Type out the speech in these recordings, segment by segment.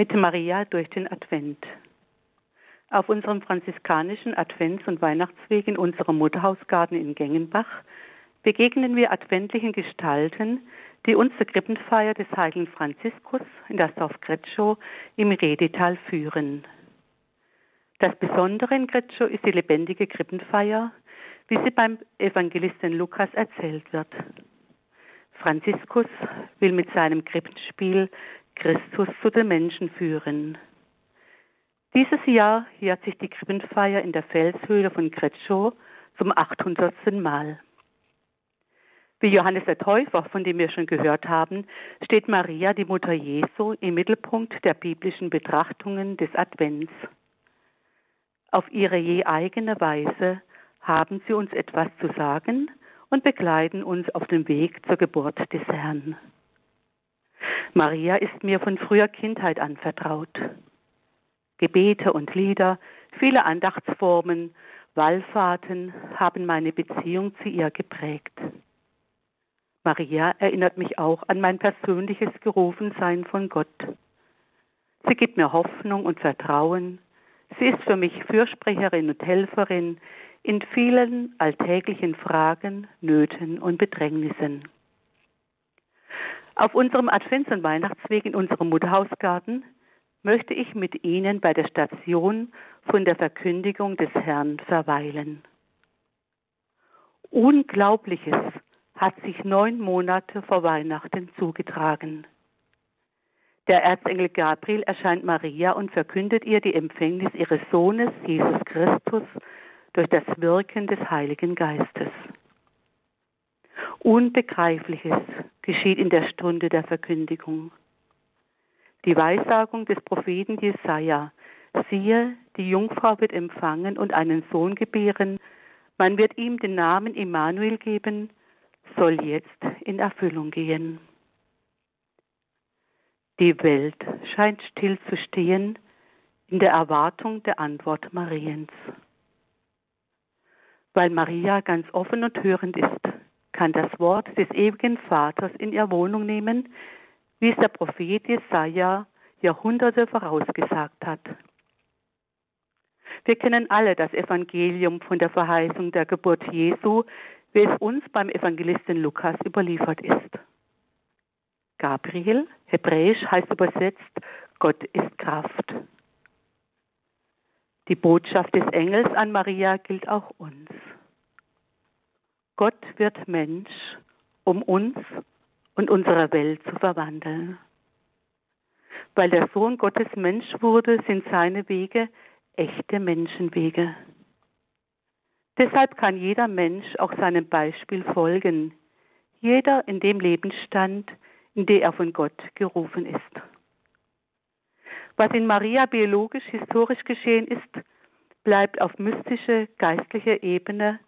mit Maria durch den Advent. Auf unserem franziskanischen Advents- und Weihnachtsweg in unserem Mutterhausgarten in Gengenbach begegnen wir adventlichen Gestalten, die uns zur Krippenfeier des heiligen Franziskus in das Dorf Gretschow im Redetal führen. Das Besondere in Gretschow ist die lebendige Krippenfeier, wie sie beim Evangelisten Lukas erzählt wird. Franziskus will mit seinem Krippenspiel Christus zu den Menschen führen. Dieses Jahr jährt sich die Krippenfeier in der Felshöhle von Kretschow zum 800. Mal. Wie Johannes der Täufer, von dem wir schon gehört haben, steht Maria, die Mutter Jesu, im Mittelpunkt der biblischen Betrachtungen des Advents. Auf ihre je eigene Weise haben sie uns etwas zu sagen und begleiten uns auf dem Weg zur Geburt des Herrn. Maria ist mir von früher Kindheit an vertraut. Gebete und Lieder, viele Andachtsformen, Wallfahrten haben meine Beziehung zu ihr geprägt. Maria erinnert mich auch an mein persönliches Gerufensein von Gott. Sie gibt mir Hoffnung und Vertrauen. Sie ist für mich Fürsprecherin und Helferin in vielen alltäglichen Fragen, Nöten und Bedrängnissen. Auf unserem Advents- und Weihnachtsweg in unserem Mutterhausgarten möchte ich mit Ihnen bei der Station von der Verkündigung des Herrn verweilen. Unglaubliches hat sich neun Monate vor Weihnachten zugetragen. Der Erzengel Gabriel erscheint Maria und verkündet ihr die Empfängnis ihres Sohnes Jesus Christus durch das Wirken des Heiligen Geistes. Unbegreifliches geschieht in der Stunde der Verkündigung. Die Weissagung des Propheten Jesaja, siehe, die Jungfrau wird empfangen und einen Sohn gebären, man wird ihm den Namen Immanuel geben, soll jetzt in Erfüllung gehen. Die Welt scheint still zu stehen in der Erwartung der Antwort Mariens. Weil Maria ganz offen und hörend ist, kann das Wort des ewigen Vaters in ihr Wohnung nehmen, wie es der Prophet Jesaja Jahrhunderte vorausgesagt hat. Wir kennen alle das Evangelium von der Verheißung der Geburt Jesu, wie es uns beim Evangelisten Lukas überliefert ist. Gabriel, hebräisch heißt übersetzt, Gott ist Kraft. Die Botschaft des Engels an Maria gilt auch uns. Gott wird Mensch, um uns und unsere Welt zu verwandeln. Weil der Sohn Gottes Mensch wurde, sind seine Wege echte Menschenwege. Deshalb kann jeder Mensch auch seinem Beispiel folgen, jeder in dem Lebensstand, in dem er von Gott gerufen ist. Was in Maria biologisch historisch geschehen ist, bleibt auf mystische geistliche Ebene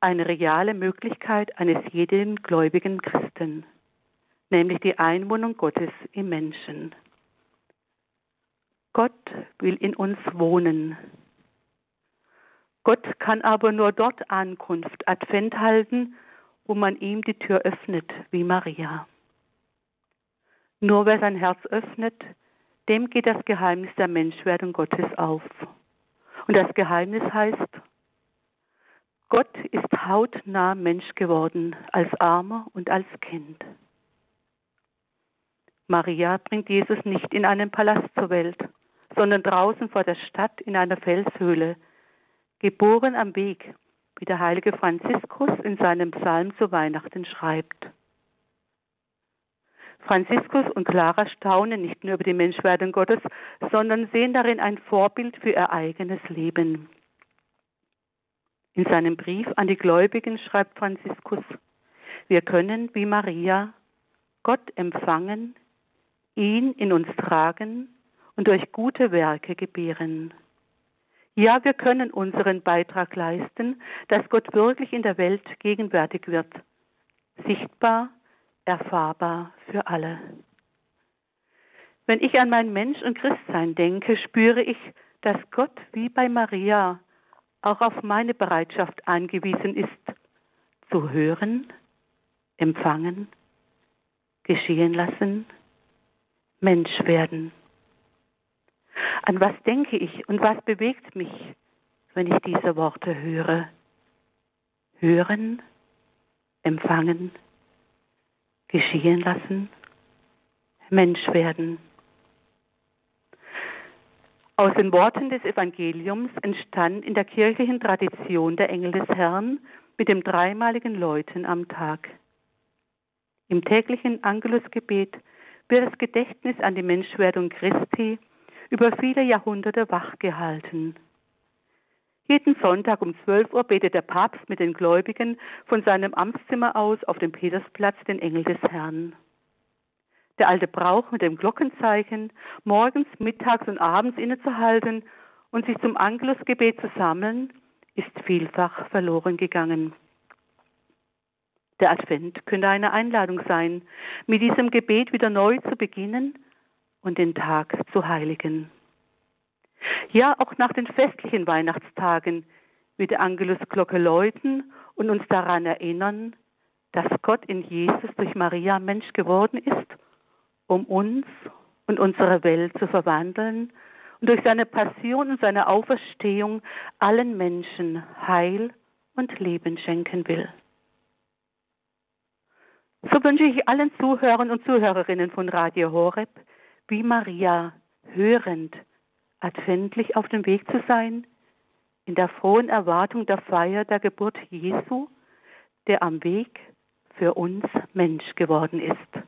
eine reale Möglichkeit eines jeden gläubigen Christen, nämlich die Einwohnung Gottes im Menschen. Gott will in uns wohnen. Gott kann aber nur dort Ankunft, Advent halten, wo man ihm die Tür öffnet, wie Maria. Nur wer sein Herz öffnet, dem geht das Geheimnis der Menschwerdung Gottes auf. Und das Geheimnis heißt, Gott ist hautnah Mensch geworden, als Armer und als Kind. Maria bringt Jesus nicht in einen Palast zur Welt, sondern draußen vor der Stadt in einer Felshöhle, geboren am Weg, wie der heilige Franziskus in seinem Psalm zu Weihnachten schreibt. Franziskus und Clara staunen nicht nur über die Menschwerdung Gottes, sondern sehen darin ein Vorbild für ihr eigenes Leben. In seinem Brief an die Gläubigen schreibt Franziskus, wir können wie Maria Gott empfangen, ihn in uns tragen und durch gute Werke gebären. Ja, wir können unseren Beitrag leisten, dass Gott wirklich in der Welt gegenwärtig wird, sichtbar, erfahrbar für alle. Wenn ich an mein Mensch und Christsein denke, spüre ich, dass Gott wie bei Maria auch auf meine Bereitschaft angewiesen ist, zu hören, empfangen, geschehen lassen, Mensch werden. An was denke ich und was bewegt mich, wenn ich diese Worte höre? Hören, empfangen, geschehen lassen, Mensch werden. Aus den Worten des Evangeliums entstand in der kirchlichen Tradition der Engel des Herrn mit dem dreimaligen Läuten am Tag. Im täglichen Angelusgebet wird das Gedächtnis an die Menschwerdung Christi über viele Jahrhunderte wachgehalten. Jeden Sonntag um 12 Uhr betet der Papst mit den Gläubigen von seinem Amtszimmer aus auf dem Petersplatz den Engel des Herrn. Der alte Brauch mit dem Glockenzeichen, morgens, mittags und abends innezuhalten und sich zum Angelusgebet zu sammeln, ist vielfach verloren gegangen. Der Advent könnte eine Einladung sein, mit diesem Gebet wieder neu zu beginnen und den Tag zu heiligen. Ja, auch nach den festlichen Weihnachtstagen wird die Angelusglocke läuten und uns daran erinnern, dass Gott in Jesus durch Maria Mensch geworden ist, um uns und unsere Welt zu verwandeln und durch seine Passion und seine Auferstehung allen Menschen Heil und Leben schenken will. So wünsche ich allen Zuhörern und Zuhörerinnen von Radio Horeb, wie Maria, hörend, adventlich auf dem Weg zu sein, in der frohen Erwartung der Feier der Geburt Jesu, der am Weg für uns Mensch geworden ist.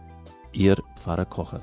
Ihr Pfarrer Kocher.